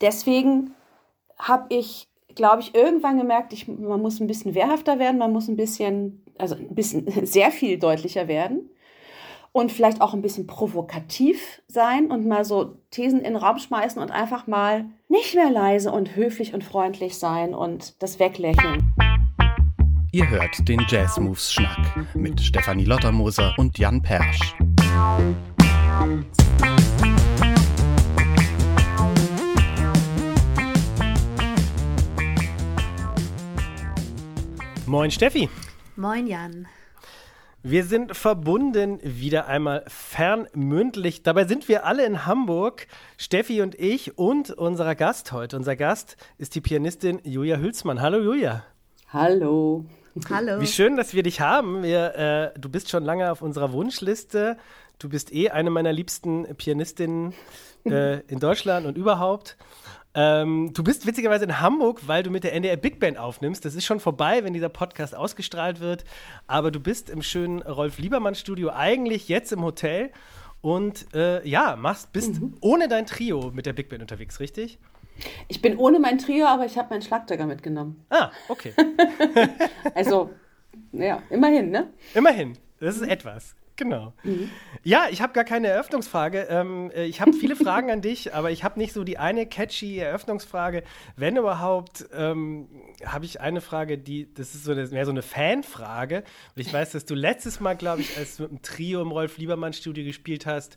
deswegen habe ich, glaube ich, irgendwann gemerkt, ich, man muss ein bisschen wehrhafter werden, man muss ein bisschen, also ein bisschen sehr viel deutlicher werden und vielleicht auch ein bisschen provokativ sein und mal so Thesen in den Raum schmeißen und einfach mal nicht mehr leise und höflich und freundlich sein und das weglächeln. Ihr hört den Jazz Moves Schnack mit Stefanie Lottermoser und Jan Persch. Moin Steffi. Moin Jan. Wir sind verbunden wieder einmal fernmündlich. Dabei sind wir alle in Hamburg, Steffi und ich und unser Gast heute. Unser Gast ist die Pianistin Julia Hülsmann. Hallo Julia. Hallo. Hallo. Wie schön, dass wir dich haben. Wir, äh, du bist schon lange auf unserer Wunschliste. Du bist eh eine meiner liebsten Pianistinnen äh, in Deutschland und überhaupt. Ähm, du bist witzigerweise in Hamburg, weil du mit der NDR Big Band aufnimmst. Das ist schon vorbei, wenn dieser Podcast ausgestrahlt wird. Aber du bist im schönen Rolf Liebermann Studio, eigentlich jetzt im Hotel. Und äh, ja, machst, bist mhm. ohne dein Trio mit der Big Band unterwegs, richtig? Ich bin ohne mein Trio, aber ich habe meinen Schlagzeuger mitgenommen. Ah, okay. also, ja, immerhin, ne? Immerhin. Das ist etwas. Genau. Mhm. Ja, ich habe gar keine Eröffnungsfrage. Ähm, äh, ich habe viele Fragen an dich, aber ich habe nicht so die eine catchy Eröffnungsfrage. Wenn überhaupt, ähm, habe ich eine Frage, die, das ist so eine, mehr so eine Fanfrage. Und ich weiß, dass du letztes Mal, glaube ich, als du mit dem Trio im Rolf Liebermann Studio gespielt hast,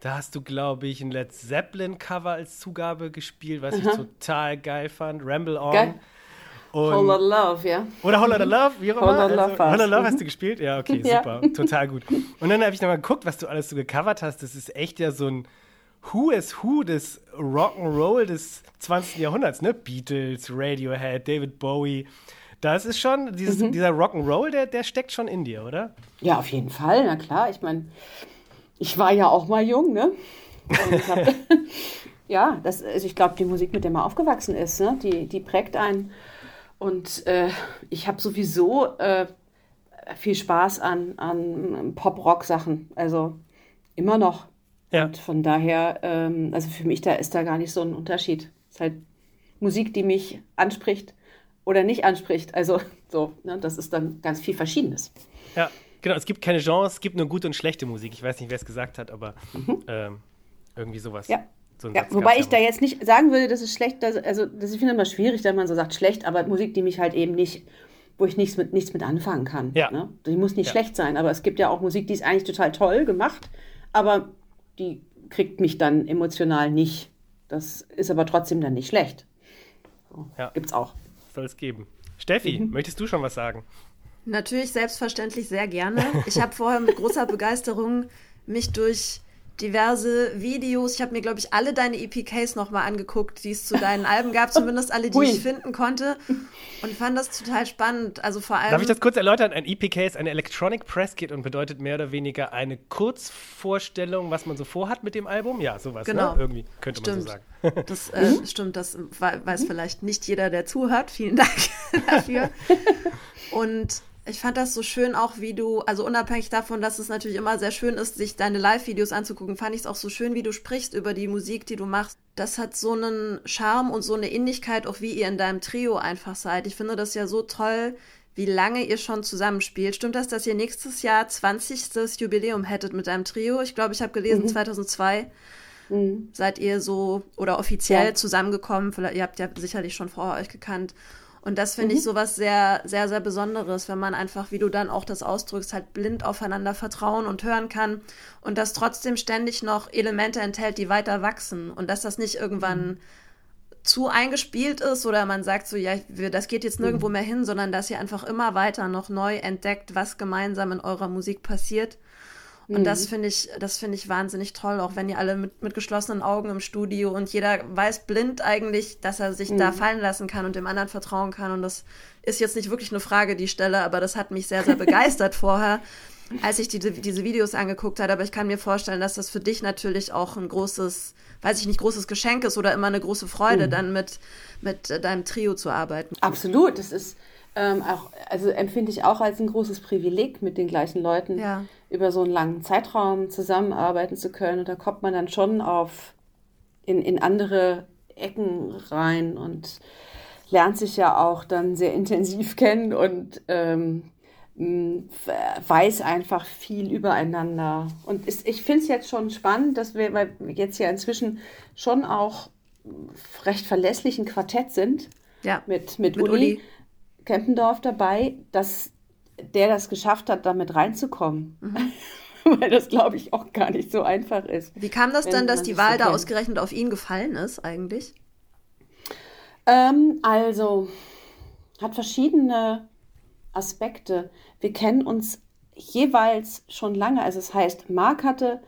da hast du, glaube ich, ein Led Zeppelin Cover als Zugabe gespielt, was Aha. ich total geil fand. Ramble On. Geil. Und Lotta Love, ja. Oder Lotta Love, wie auch immer. Lotta also, Love, Whole Love hast du gespielt? Ja, okay, ja. super. Total gut. Und dann habe ich nochmal geguckt, was du alles so gecovert hast. Das ist echt ja so ein Who is Who des Rock'n'Roll des 20. Jahrhunderts, ne? Beatles, Radiohead, David Bowie. Das ist schon, dieses, mhm. dieser Rock'n'Roll, der, der steckt schon in dir, oder? Ja, auf jeden Fall, na klar. Ich meine, ich war ja auch mal jung, ne? Hab, ja, das, also ich glaube, die Musik, mit der man aufgewachsen ist, ne? die, die prägt einen. Und äh, ich habe sowieso äh, viel Spaß an, an Pop-Rock-Sachen. Also immer noch. Ja. Und von daher, ähm, also für mich, da ist da gar nicht so ein Unterschied. Es ist halt Musik, die mich anspricht oder nicht anspricht. Also so, ne, das ist dann ganz viel Verschiedenes. Ja, genau. Es gibt keine Genres, es gibt nur gute und schlechte Musik. Ich weiß nicht, wer es gesagt hat, aber mhm. ähm, irgendwie sowas. Ja. So ja, wobei ich da jetzt nicht sagen würde, dass es schlecht, dass, also das ich finde immer schwierig, wenn man so sagt schlecht, aber Musik, die mich halt eben nicht, wo ich nichts mit, nichts mit anfangen kann. Ja. Ne? Die muss nicht ja. schlecht sein, aber es gibt ja auch Musik, die ist eigentlich total toll gemacht, aber die kriegt mich dann emotional nicht. Das ist aber trotzdem dann nicht schlecht. So, ja. Gibt's auch. Soll es geben. Steffi, mhm. möchtest du schon was sagen? Natürlich, selbstverständlich sehr gerne. Ich habe vorher mit großer Begeisterung mich durch diverse Videos. Ich habe mir, glaube ich, alle deine EPKs nochmal angeguckt, die es zu deinen Alben gab, zumindest alle, die Ui. ich finden konnte. Und fand das total spannend. Also vor allem. Darf ich das kurz erläutern? Ein EPK ist eine Electronic Press Kit und bedeutet mehr oder weniger eine Kurzvorstellung, was man so vorhat mit dem Album. Ja, sowas, ne? genau. Ne? Irgendwie könnte stimmt. man so sagen. Das äh, mhm. stimmt, das weiß vielleicht nicht jeder, der zuhört. Vielen Dank dafür. Und ich fand das so schön auch, wie du, also unabhängig davon, dass es natürlich immer sehr schön ist, sich deine Live-Videos anzugucken, fand ich es auch so schön, wie du sprichst über die Musik, die du machst. Das hat so einen Charme und so eine Innigkeit, auch wie ihr in deinem Trio einfach seid. Ich finde das ja so toll, wie lange ihr schon zusammenspielt. Stimmt das, dass ihr nächstes Jahr 20. Jubiläum hättet mit deinem Trio? Ich glaube, ich habe gelesen, mhm. 2002 mhm. seid ihr so oder offiziell ja. zusammengekommen. Ihr habt ja sicherlich schon vorher euch gekannt. Und das finde mhm. ich sowas sehr, sehr, sehr Besonderes, wenn man einfach, wie du dann auch das ausdrückst, halt blind aufeinander vertrauen und hören kann und das trotzdem ständig noch Elemente enthält, die weiter wachsen und dass das nicht irgendwann mhm. zu eingespielt ist oder man sagt so, ja, das geht jetzt nirgendwo mhm. mehr hin, sondern dass ihr einfach immer weiter noch neu entdeckt, was gemeinsam in eurer Musik passiert und mhm. das finde ich, das finde ich wahnsinnig toll, auch wenn ihr alle mit, mit geschlossenen Augen im Studio und jeder weiß blind eigentlich, dass er sich mhm. da fallen lassen kann und dem anderen vertrauen kann. Und das ist jetzt nicht wirklich eine Frage, die ich stelle, aber das hat mich sehr, sehr begeistert vorher, als ich die, diese Videos angeguckt habe. Aber ich kann mir vorstellen, dass das für dich natürlich auch ein großes, weiß ich nicht, großes Geschenk ist oder immer eine große Freude, mhm. dann mit, mit deinem Trio zu arbeiten. Absolut, das ist ähm, auch, also empfinde ich auch als ein großes Privileg, mit den gleichen Leuten ja. Über so einen langen Zeitraum zusammenarbeiten zu können. Und da kommt man dann schon auf in, in andere Ecken rein und lernt sich ja auch dann sehr intensiv kennen und ähm, weiß einfach viel übereinander. Und ist, ich finde es jetzt schon spannend, dass wir, weil wir jetzt ja inzwischen schon auch recht verlässlich ein Quartett sind. Ja. Mit, mit, mit Uli, Uli Kempendorf dabei, dass der das geschafft hat, damit reinzukommen. Mhm. Weil das, glaube ich, auch gar nicht so einfach ist. Wie kam das dann, dass die Wahl so da ausgerechnet auf ihn gefallen ist, eigentlich? Ähm, also, hat verschiedene Aspekte. Wir kennen uns jeweils schon lange. Also, es das heißt, Marc hatte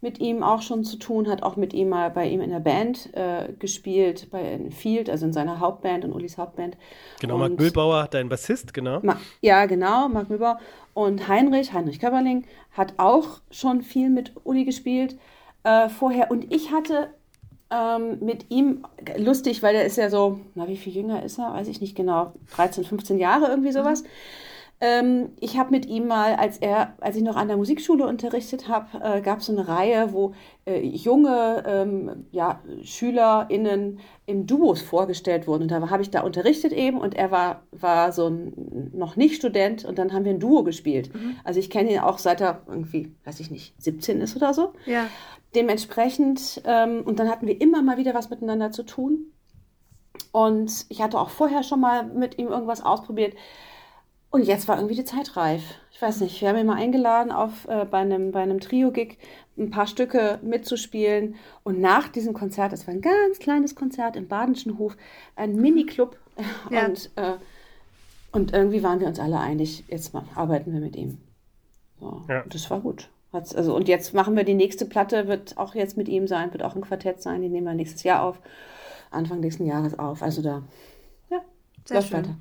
mit ihm auch schon zu tun, hat auch mit ihm mal bei ihm in der Band äh, gespielt, bei Field, also in seiner Hauptband, in Ulis Hauptband. Genau, und Marc Mühlbauer, dein Bassist, genau. Ma ja, genau, Marc Mühlbauer. Und Heinrich, Heinrich Köberling, hat auch schon viel mit Uli gespielt äh, vorher. Und ich hatte ähm, mit ihm, lustig, weil der ist ja so, na, wie viel jünger ist er? Weiß ich nicht genau, 13, 15 Jahre, irgendwie sowas. Mhm. Ähm, ich habe mit ihm mal, als er, als ich noch an der Musikschule unterrichtet habe, äh, gab es so eine Reihe, wo äh, junge ähm, ja, SchülerInnen im Duos vorgestellt wurden. Und da habe ich da unterrichtet eben und er war, war so ein noch nicht Student und dann haben wir ein Duo gespielt. Mhm. Also ich kenne ihn auch seit er irgendwie, weiß ich nicht, 17 ist oder so. Ja. Dementsprechend, ähm, und dann hatten wir immer mal wieder was miteinander zu tun. Und ich hatte auch vorher schon mal mit ihm irgendwas ausprobiert. Und jetzt war irgendwie die Zeit reif. Ich weiß nicht, wir haben ihn mal eingeladen, auf, äh, bei einem, bei einem Trio-Gig ein paar Stücke mitzuspielen. Und nach diesem Konzert, das war ein ganz kleines Konzert im Badenschen Hof, ein Mini-Club. Ja. Und, äh, und irgendwie waren wir uns alle einig, jetzt mal arbeiten wir mit ihm. So. Ja. Und das war gut. Hat's, also, und jetzt machen wir die nächste Platte, wird auch jetzt mit ihm sein, wird auch ein Quartett sein, die nehmen wir nächstes Jahr auf, Anfang nächsten Jahres auf. Also da, ja, Sehr schön. weiter.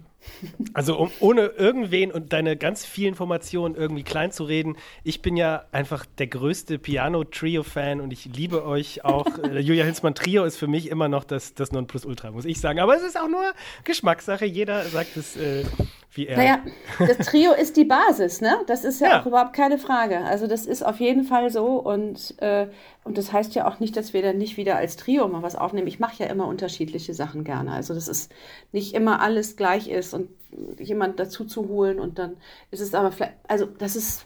Also um, ohne irgendwen und deine ganz vielen Informationen irgendwie klein zu reden, ich bin ja einfach der größte Piano-Trio-Fan und ich liebe euch auch. Äh, Julia Hilsmann Trio ist für mich immer noch das, das Nonplusultra, muss ich sagen. Aber es ist auch nur Geschmackssache. Jeder sagt es äh, wie er. Naja, das Trio ist die Basis, ne? Das ist ja, ja, auch überhaupt keine Frage. Also das ist auf jeden Fall so und, äh, und das heißt ja auch nicht, dass wir dann nicht wieder als Trio mal was aufnehmen. Ich mache ja immer unterschiedliche Sachen gerne. Also das ist nicht immer alles gleich ist und jemand dazu zu holen und dann ist es aber vielleicht, also das ist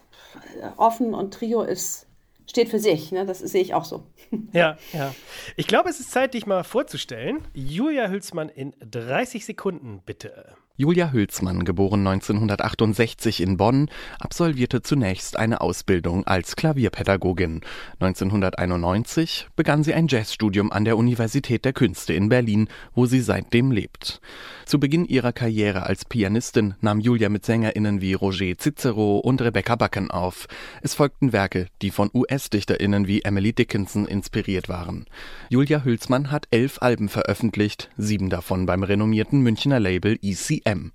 offen und Trio ist steht für sich. Ne? Das sehe ich auch so. Ja, ja. Ich glaube, es ist Zeit, dich mal vorzustellen. Julia Hülsmann in 30 Sekunden, bitte. Julia Hülsmann, geboren 1968 in Bonn, absolvierte zunächst eine Ausbildung als Klavierpädagogin. 1991 begann sie ein Jazzstudium an der Universität der Künste in Berlin, wo sie seitdem lebt. Zu Beginn ihrer Karriere als Pianistin nahm Julia mit SängerInnen wie Roger Cicero und Rebecca Backen auf. Es folgten Werke, die von US-DichterInnen wie Emily Dickinson inspiriert waren. Julia Hülsmann hat elf Alben veröffentlicht, sieben davon beim renommierten Münchner Label ECM.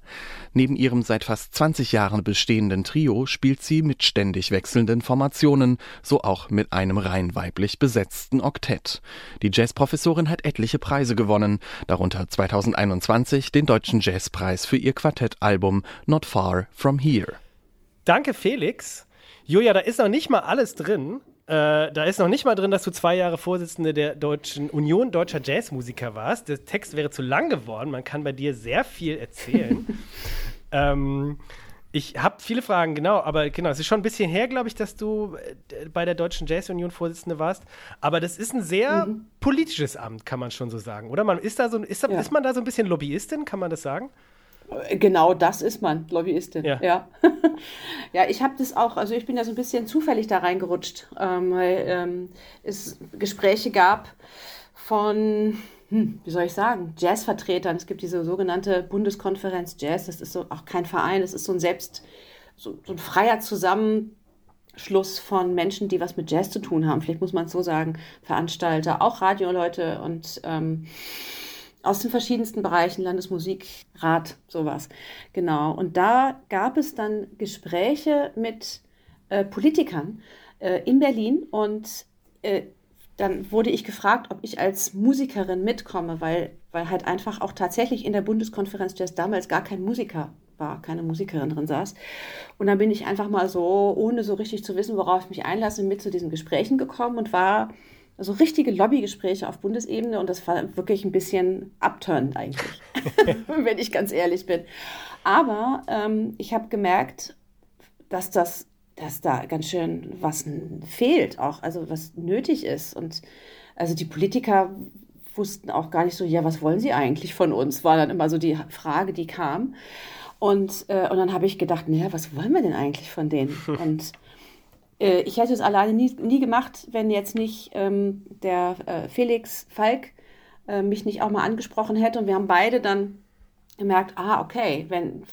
Neben ihrem seit fast 20 Jahren bestehenden Trio spielt sie mit ständig wechselnden Formationen, so auch mit einem rein weiblich besetzten Oktett. Die Jazzprofessorin hat etliche Preise gewonnen, darunter 2021 den Deutschen Jazzpreis für ihr Quartettalbum Not Far From Here. Danke, Felix. Julia, da ist noch nicht mal alles drin. Äh, da ist noch nicht mal drin, dass du zwei Jahre Vorsitzende der Deutschen Union Deutscher Jazzmusiker warst. Der Text wäre zu lang geworden. Man kann bei dir sehr viel erzählen. ähm, ich habe viele Fragen, genau, aber genau, es ist schon ein bisschen her, glaube ich, dass du äh, bei der Deutschen Jazzunion Vorsitzende warst. Aber das ist ein sehr mhm. politisches Amt, kann man schon so sagen, oder? Man ist da so, ist, da, ja. ist man da so ein bisschen Lobbyistin, kann man das sagen? Genau das ist man, Lobbyistin. Ja, ja. ja ich habe das auch, also ich bin ja so ein bisschen zufällig da reingerutscht, ähm, weil ähm, es Gespräche gab von, hm, wie soll ich sagen, Jazzvertretern. Es gibt diese sogenannte Bundeskonferenz Jazz, das ist so auch kein Verein, das ist so ein selbst, so, so ein freier Zusammenschluss von Menschen, die was mit Jazz zu tun haben. Vielleicht muss man es so sagen, Veranstalter, auch Radioleute und ähm, aus den verschiedensten Bereichen, Landesmusikrat, sowas. Genau. Und da gab es dann Gespräche mit äh, Politikern äh, in Berlin und äh, dann wurde ich gefragt, ob ich als Musikerin mitkomme, weil, weil halt einfach auch tatsächlich in der Bundeskonferenz Jazz damals gar kein Musiker war, keine Musikerin drin saß. Und dann bin ich einfach mal so, ohne so richtig zu wissen, worauf ich mich einlasse, mit zu diesen Gesprächen gekommen und war Also richtige Lobbygespräche auf Bundesebene und das war wirklich ein bisschen abturnend eigentlich, wenn ich ganz ehrlich bin. Aber ähm, ich habe gemerkt, dass das, dass da ganz schön was fehlt, auch also was nötig ist. Und also die Politiker wussten auch gar nicht so, ja, was wollen sie eigentlich von uns? War dann immer so die Frage, die kam. Und, äh, und dann habe ich gedacht, naja, was wollen wir denn eigentlich von denen? Und äh, ich hätte es alleine nie, nie gemacht, wenn jetzt nicht ähm, der äh, Felix Falk äh, mich nicht auch mal angesprochen hätte. Und wir haben beide dann gemerkt, ah, okay, wenn,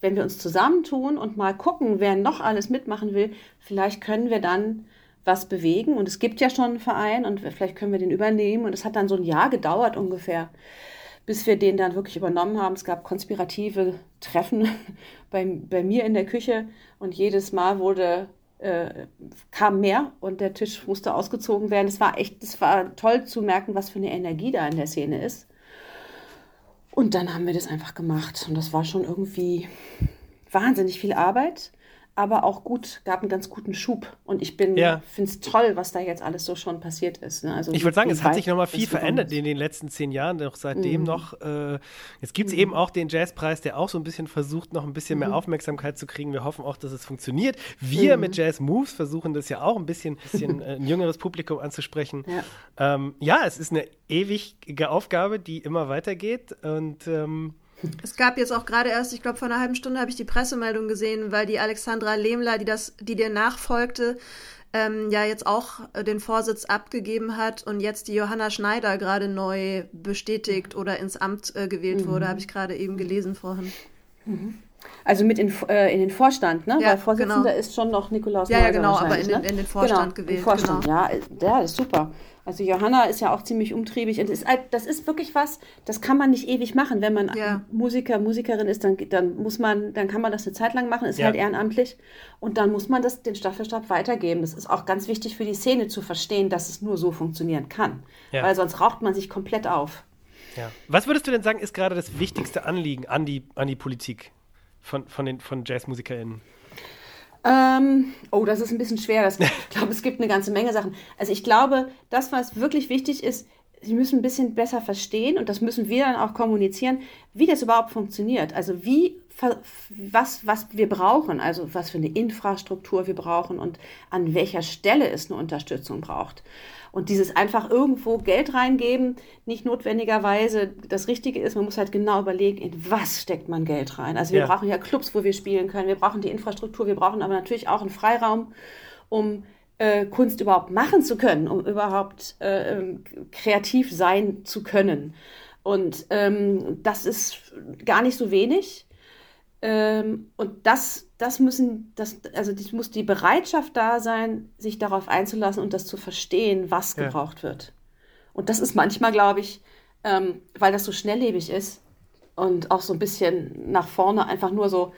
wenn wir uns zusammentun und mal gucken, wer noch alles mitmachen will, vielleicht können wir dann was bewegen. Und es gibt ja schon einen Verein und vielleicht können wir den übernehmen. Und es hat dann so ein Jahr gedauert ungefähr, bis wir den dann wirklich übernommen haben. Es gab konspirative Treffen bei, bei mir in der Küche und jedes Mal wurde äh, kam mehr und der Tisch musste ausgezogen werden. Es war echt, es war toll zu merken, was für eine Energie da in der Szene ist. Und dann haben wir das einfach gemacht. Und das war schon irgendwie wahnsinnig viel Arbeit aber auch gut, gab einen ganz guten Schub. Und ich bin, ja. finde es toll, was da jetzt alles so schon passiert ist. Ne? Also ich würde sagen, es hat sich nochmal viel verändert in den letzten zehn Jahren, auch seitdem mhm. noch. Äh, jetzt gibt es mhm. eben auch den Jazzpreis, der auch so ein bisschen versucht, noch ein bisschen mehr mhm. Aufmerksamkeit zu kriegen. Wir hoffen auch, dass es funktioniert. Wir mhm. mit Jazz Moves versuchen das ja auch ein bisschen, bisschen äh, ein jüngeres Publikum anzusprechen. Ja. Ähm, ja, es ist eine ewige Aufgabe, die immer weitergeht. Und ähm, es gab jetzt auch gerade erst, ich glaube, vor einer halben Stunde habe ich die Pressemeldung gesehen, weil die Alexandra Lehmler, die das, die dir nachfolgte, ähm, ja jetzt auch den Vorsitz abgegeben hat und jetzt die Johanna Schneider gerade neu bestätigt oder ins Amt äh, gewählt mhm. wurde, habe ich gerade eben gelesen vorhin. Mhm. Also mit in, äh, in den Vorstand, ne? Ja, Weil Vorsitzender genau. ist schon noch Nikolaus Ja, ja, genau, aber in, ne? in, den Vorstand genau, gewählt. Vorstand, genau. ja, ja, ist super. Also Johanna ist ja auch ziemlich umtriebig und ist, das ist wirklich was, das kann man nicht ewig machen. Wenn man ja. Musiker, Musikerin ist, dann, dann muss man, dann kann man das eine Zeit lang machen, ist ja. halt ehrenamtlich und dann muss man das den Staffelstab weitergeben. Das ist auch ganz wichtig für die Szene zu verstehen, dass es nur so funktionieren kann, ja. weil sonst raucht man sich komplett auf. Ja. Was würdest du denn sagen, ist gerade das wichtigste Anliegen an die, an die Politik von, von den von JazzmusikerInnen? Ähm, oh, das ist ein bisschen schwer. Das, ich glaube, es gibt eine ganze Menge Sachen. Also ich glaube, das, was wirklich wichtig ist, Sie müssen ein bisschen besser verstehen und das müssen wir dann auch kommunizieren, wie das überhaupt funktioniert. Also wie, was, was wir brauchen, also was für eine Infrastruktur wir brauchen und an welcher Stelle es eine Unterstützung braucht. Und dieses einfach irgendwo Geld reingeben, nicht notwendigerweise das Richtige ist. Man muss halt genau überlegen, in was steckt man Geld rein. Also wir ja. brauchen ja Clubs, wo wir spielen können. Wir brauchen die Infrastruktur. Wir brauchen aber natürlich auch einen Freiraum, um äh, Kunst überhaupt machen zu können, um überhaupt äh, ähm, kreativ sein zu können. Und ähm, das ist gar nicht so wenig. Ähm, und das, das müssen, das, also das muss die Bereitschaft da sein, sich darauf einzulassen und das zu verstehen, was ja. gebraucht wird. Und das ist manchmal, glaube ich, ähm, weil das so schnelllebig ist und auch so ein bisschen nach vorne einfach nur so,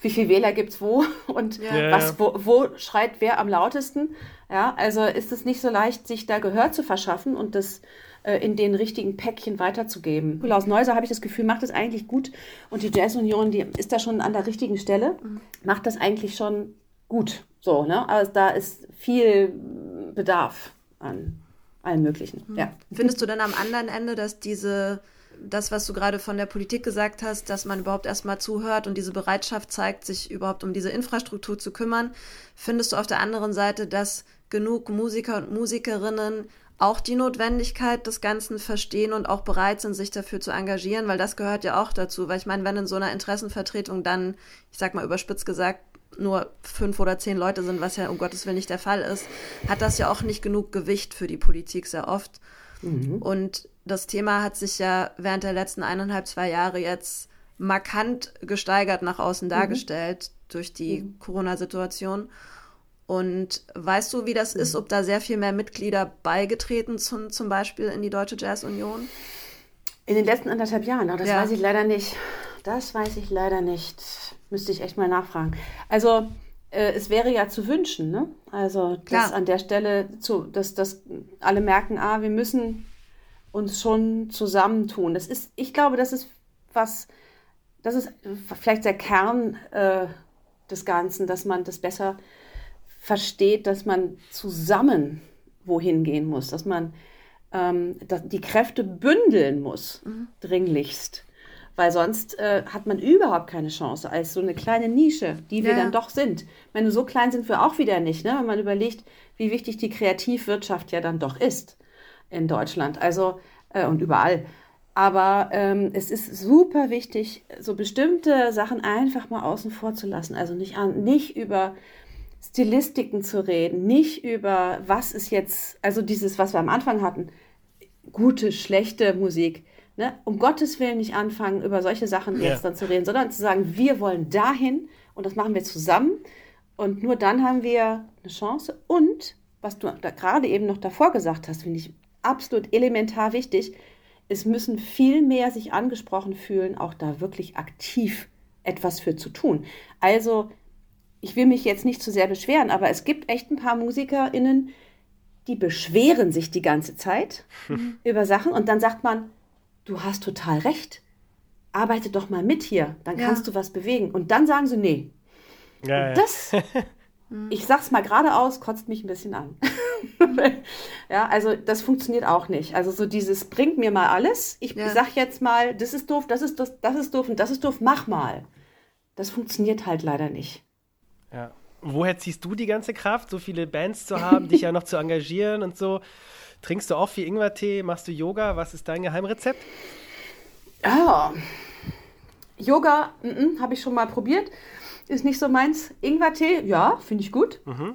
wie viel Wähler gibt es wo und ja. was, wo, wo, schreit wer am lautesten. Ja, also ist es nicht so leicht, sich da Gehör zu verschaffen und das äh, in den richtigen Päckchen weiterzugeben. Klaus Neuser, habe ich das Gefühl, macht das eigentlich gut. Und die Jazz Union, die ist da schon an der richtigen Stelle, macht das eigentlich schon gut. So, ne? Also da ist viel Bedarf an allen möglichen. Mhm. Ja. Findest du denn am anderen Ende, dass diese das, was du gerade von der Politik gesagt hast, dass man überhaupt erstmal zuhört und diese Bereitschaft zeigt, sich überhaupt um diese Infrastruktur zu kümmern, findest du auf der anderen Seite, dass genug Musiker und Musikerinnen auch die Notwendigkeit des Ganzen verstehen und auch bereit sind, sich dafür zu engagieren, weil das gehört ja auch dazu. Weil ich meine, wenn in so einer Interessenvertretung dann, ich sag mal überspitzt gesagt, nur fünf oder zehn Leute sind, was ja um Gottes Willen nicht der Fall ist, hat das ja auch nicht genug Gewicht für die Politik sehr oft. Mhm. Und das Thema hat sich ja während der letzten eineinhalb, zwei Jahre jetzt markant gesteigert nach außen mhm. dargestellt mhm. durch die mhm. Corona-Situation. Und weißt du, wie das ist, ob da sehr viel mehr Mitglieder beigetreten sind, zum Beispiel in die Deutsche Jazz Union? In den letzten anderthalb Jahren, das ja. weiß ich leider nicht. Das weiß ich leider nicht. Müsste ich echt mal nachfragen. Also äh, es wäre ja zu wünschen, ne? Also dass an der Stelle, zu, dass, dass alle merken, ah, wir müssen uns schon zusammentun. Das ist, ich glaube, das ist was, das ist vielleicht der Kern äh, des Ganzen, dass man das besser versteht, dass man zusammen wohin gehen muss, dass man ähm, dass die Kräfte bündeln muss, mhm. dringlichst. Weil sonst äh, hat man überhaupt keine Chance als so eine kleine Nische, die wir ja. dann doch sind. Ich meine, so klein sind wir auch wieder nicht, ne? wenn man überlegt, wie wichtig die Kreativwirtschaft ja dann doch ist in Deutschland. Also äh, und überall. Aber ähm, es ist super wichtig, so bestimmte Sachen einfach mal außen vor zu lassen. Also nicht, an, nicht über Stilistiken zu reden, nicht über was ist jetzt, also dieses, was wir am Anfang hatten, gute, schlechte Musik. Ne? Um Gottes Willen nicht anfangen, über solche Sachen ja. jetzt dann zu reden, sondern zu sagen, wir wollen dahin und das machen wir zusammen. Und nur dann haben wir eine Chance. Und was du da gerade eben noch davor gesagt hast, finde ich absolut elementar wichtig es müssen viel mehr sich angesprochen fühlen, auch da wirklich aktiv etwas für zu tun. Also, ich will mich jetzt nicht zu sehr beschweren, aber es gibt echt ein paar MusikerInnen, die beschweren sich die ganze Zeit mhm. über Sachen und dann sagt man, du hast total recht. Arbeite doch mal mit hier, dann ja. kannst du was bewegen. Und dann sagen sie, nee. Ja, ja. Das Hm. Ich sag's mal geradeaus, kotzt mich ein bisschen an. ja, also das funktioniert auch nicht. Also so dieses bringt mir mal alles. Ich ja. sag jetzt mal, das ist doof, das ist das, das ist doof und das ist doof, mach mal. Das funktioniert halt leider nicht. Ja. Woher ziehst du die ganze Kraft, so viele Bands zu haben, dich ja noch zu engagieren und so? Trinkst du auch viel Ingwertee? Machst du Yoga? Was ist dein Geheimrezept? Ja. Yoga habe ich schon mal probiert ist nicht so meins. Ingwertee, ja, finde ich gut. Mhm.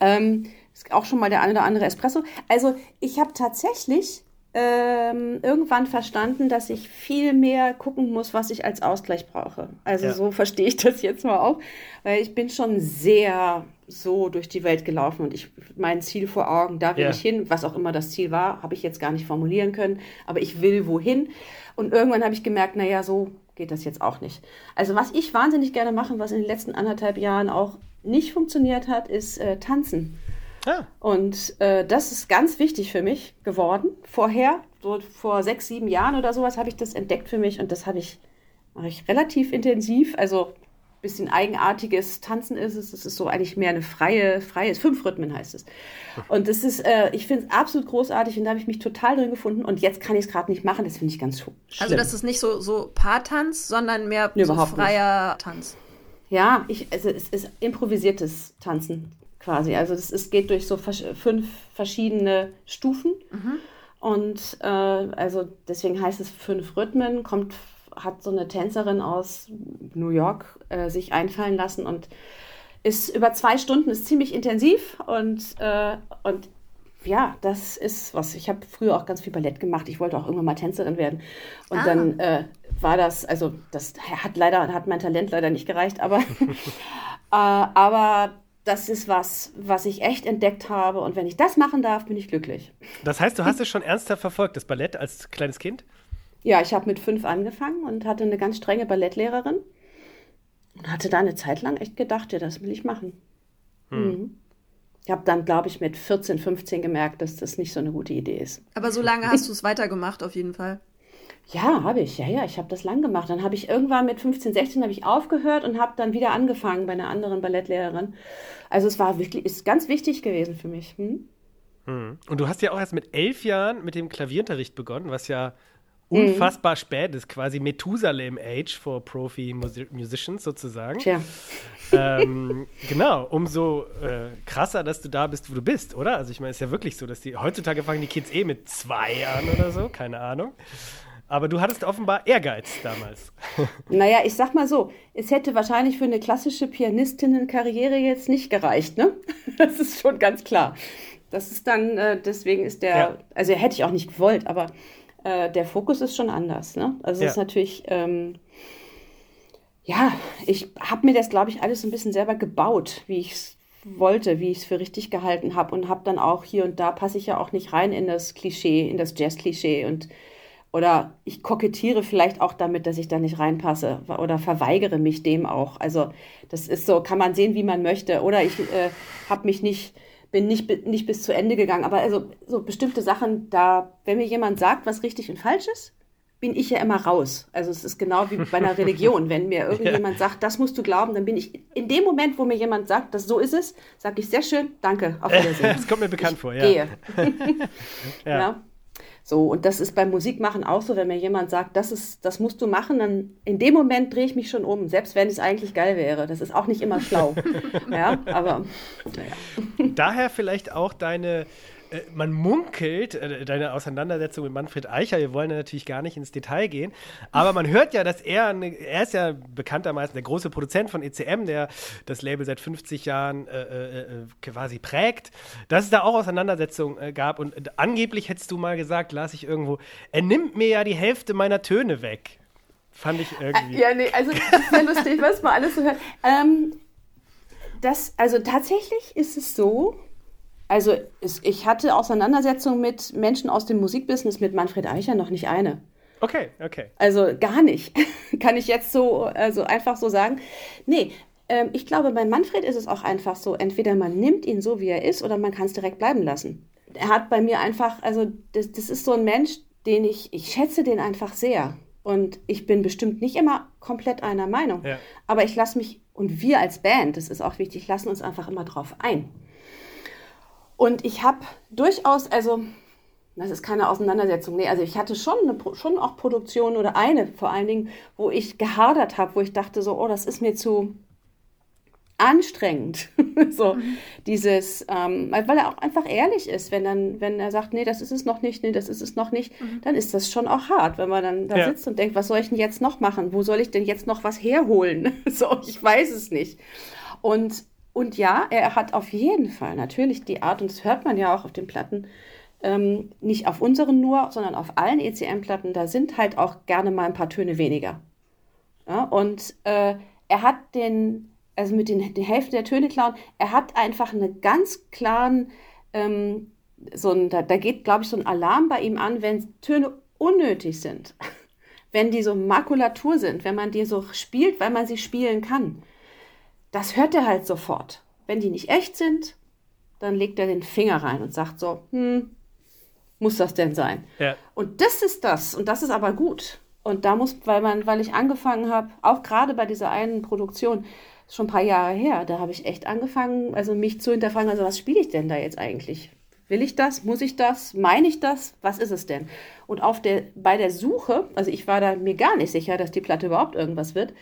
Ähm, ist auch schon mal der eine oder andere Espresso. Also ich habe tatsächlich ähm, irgendwann verstanden, dass ich viel mehr gucken muss, was ich als Ausgleich brauche. Also ja. so verstehe ich das jetzt mal auch, weil ich bin schon sehr so durch die Welt gelaufen und ich mein Ziel vor Augen, da will ja. ich hin, was auch immer das Ziel war, habe ich jetzt gar nicht formulieren können, aber ich will wohin. Und irgendwann habe ich gemerkt, naja, so geht das jetzt auch nicht. Also was ich wahnsinnig gerne mache, was in den letzten anderthalb Jahren auch nicht funktioniert hat, ist äh, tanzen. Ah. Und äh, das ist ganz wichtig für mich geworden. Vorher, so vor sechs, sieben Jahren oder sowas, habe ich das entdeckt für mich und das habe ich, mache ich relativ intensiv. Also bisschen eigenartiges Tanzen ist es. Es ist so eigentlich mehr eine freie, freie, fünf Rhythmen heißt es. Und das ist, äh, ich finde es absolut großartig und da habe ich mich total drin gefunden und jetzt kann ich es gerade nicht machen, das finde ich ganz schlimm. Also das ist nicht so, so Paartanz, sondern mehr nee, so freier nicht. Tanz. Ja, ich, also es ist improvisiertes Tanzen quasi. Also das ist, geht durch so fünf verschiedene Stufen. Mhm. Und äh, also deswegen heißt es fünf Rhythmen, kommt hat so eine Tänzerin aus New York äh, sich einfallen lassen und ist über zwei Stunden, ist ziemlich intensiv und, äh, und ja, das ist was. Ich habe früher auch ganz viel Ballett gemacht. Ich wollte auch irgendwann mal Tänzerin werden. Und ah. dann äh, war das, also das hat leider, hat mein Talent leider nicht gereicht, aber, äh, aber das ist was, was ich echt entdeckt habe. Und wenn ich das machen darf, bin ich glücklich. Das heißt, du hast es schon ernsthaft verfolgt, das Ballett als kleines Kind? Ja, ich habe mit fünf angefangen und hatte eine ganz strenge Ballettlehrerin und hatte da eine Zeit lang echt gedacht, ja, das will ich machen. Hm. Mhm. Ich habe dann, glaube ich, mit 14, 15 gemerkt, dass das nicht so eine gute Idee ist. Aber so lange hast du es weitergemacht, auf jeden Fall. Ja, habe ich. Ja, ja, ich habe das lang gemacht. Dann habe ich irgendwann mit 15, 16 habe ich aufgehört und habe dann wieder angefangen bei einer anderen Ballettlehrerin. Also es war wirklich, ist ganz wichtig gewesen für mich. Hm? Hm. Und du hast ja auch erst mit elf Jahren mit dem Klavierunterricht begonnen, was ja unfassbar mhm. spät ist, quasi Methusalem-Age for Profi-Musicians sozusagen. Tja. Ähm, genau, umso äh, krasser, dass du da bist, wo du bist, oder? Also ich meine, es ist ja wirklich so, dass die heutzutage fangen die Kids eh mit zwei an oder so, keine Ahnung. Aber du hattest offenbar Ehrgeiz damals. Naja, ich sag mal so, es hätte wahrscheinlich für eine klassische Pianistinnenkarriere jetzt nicht gereicht, ne? Das ist schon ganz klar. Das ist dann, äh, deswegen ist der, ja. also hätte ich auch nicht gewollt, aber äh, der Fokus ist schon anders. Ne? Also ja. es ist natürlich, ähm, ja, ich habe mir das, glaube ich, alles ein bisschen selber gebaut, wie ich es wollte, wie ich es für richtig gehalten habe und habe dann auch hier und da passe ich ja auch nicht rein in das Klischee, in das Jazz-Klischee und oder ich kokettiere vielleicht auch damit, dass ich da nicht reinpasse oder verweigere mich dem auch. Also das ist so, kann man sehen, wie man möchte. Oder ich äh, habe mich nicht bin nicht, nicht bis zu Ende gegangen. Aber also so bestimmte Sachen, da, wenn mir jemand sagt, was richtig und falsch ist, bin ich ja immer raus. Also es ist genau wie bei einer Religion. Wenn mir irgendjemand ja. sagt, das musst du glauben, dann bin ich in dem Moment, wo mir jemand sagt, dass so ist es, sage ich sehr schön, danke, auf Wiedersehen. das kommt mir bekannt ich vor, ja. Gehe. ja. ja. So, und das ist beim Musikmachen auch so, wenn mir jemand sagt, das ist, das musst du machen, dann in dem Moment drehe ich mich schon um, selbst wenn es eigentlich geil wäre. Das ist auch nicht immer schlau. ja, aber naja. Daher vielleicht auch deine man munkelt, äh, deine Auseinandersetzung mit Manfred Eicher, wir wollen ja natürlich gar nicht ins Detail gehen, aber man hört ja, dass er, er ist ja bekanntermaßen der große Produzent von ECM, der das Label seit 50 Jahren äh, äh, äh, quasi prägt, dass es da auch Auseinandersetzungen äh, gab und angeblich hättest du mal gesagt, las ich irgendwo, er nimmt mir ja die Hälfte meiner Töne weg. Fand ich irgendwie. Ja, nee, also sehr lustig, was man alles so hört. Ähm, das, also tatsächlich ist es so, also es, ich hatte Auseinandersetzungen mit Menschen aus dem Musikbusiness, mit Manfred Eicher noch nicht eine. Okay, okay. Also gar nicht. Kann ich jetzt so also einfach so sagen. Nee, ähm, ich glaube, bei Manfred ist es auch einfach so, entweder man nimmt ihn so, wie er ist, oder man kann es direkt bleiben lassen. Er hat bei mir einfach, also das, das ist so ein Mensch, den ich, ich schätze den einfach sehr. Und ich bin bestimmt nicht immer komplett einer Meinung. Ja. Aber ich lasse mich, und wir als Band, das ist auch wichtig, lassen uns einfach immer drauf ein. Und ich habe durchaus, also das ist keine Auseinandersetzung, nee, also ich hatte schon, eine, schon auch Produktion oder eine vor allen Dingen, wo ich gehadert habe, wo ich dachte so, oh, das ist mir zu anstrengend. so mhm. dieses, ähm, weil er auch einfach ehrlich ist, wenn dann, wenn er sagt, nee, das ist es noch nicht, nee, das ist es noch nicht, mhm. dann ist das schon auch hart, wenn man dann da ja. sitzt und denkt, was soll ich denn jetzt noch machen? Wo soll ich denn jetzt noch was herholen? so, ich weiß es nicht. Und und ja, er hat auf jeden Fall natürlich die Art, und das hört man ja auch auf den Platten, ähm, nicht auf unseren nur, sondern auf allen ECM-Platten, da sind halt auch gerne mal ein paar Töne weniger. Ja, und äh, er hat den, also mit den, den Hälfte der Töne klauen, er hat einfach einen ganz klaren, ähm, so ein, da, da geht, glaube ich, so ein Alarm bei ihm an, wenn Töne unnötig sind. wenn die so Makulatur sind, wenn man die so spielt, weil man sie spielen kann das hört er halt sofort. Wenn die nicht echt sind, dann legt er den Finger rein und sagt so, hm, muss das denn sein? Ja. Und das ist das. Und das ist aber gut. Und da muss, weil man, weil ich angefangen habe, auch gerade bei dieser einen Produktion, schon ein paar Jahre her, da habe ich echt angefangen, also mich zu hinterfragen, also was spiele ich denn da jetzt eigentlich? Will ich das? Muss ich das? Meine ich das? Was ist es denn? Und auf der, bei der Suche, also ich war da mir gar nicht sicher, dass die Platte überhaupt irgendwas wird,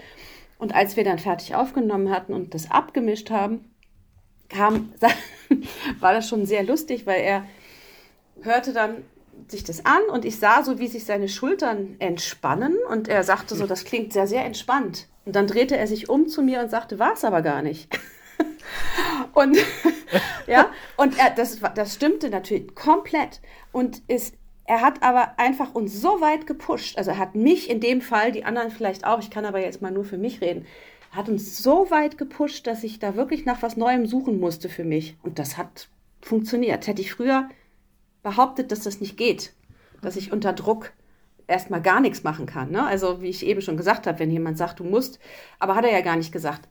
und als wir dann fertig aufgenommen hatten und das abgemischt haben, kam, war das schon sehr lustig, weil er hörte dann sich das an und ich sah so, wie sich seine Schultern entspannen und er sagte so, das klingt sehr, sehr entspannt. Und dann drehte er sich um zu mir und sagte, war es aber gar nicht. und ja, und er, das, das stimmte natürlich komplett und ist er hat aber einfach uns so weit gepusht, also er hat mich in dem Fall, die anderen vielleicht auch, ich kann aber jetzt mal nur für mich reden, hat uns so weit gepusht, dass ich da wirklich nach was Neuem suchen musste für mich. Und das hat funktioniert. Hätte ich früher behauptet, dass das nicht geht, dass ich unter Druck erstmal gar nichts machen kann. Ne? Also wie ich eben schon gesagt habe, wenn jemand sagt, du musst, aber hat er ja gar nicht gesagt.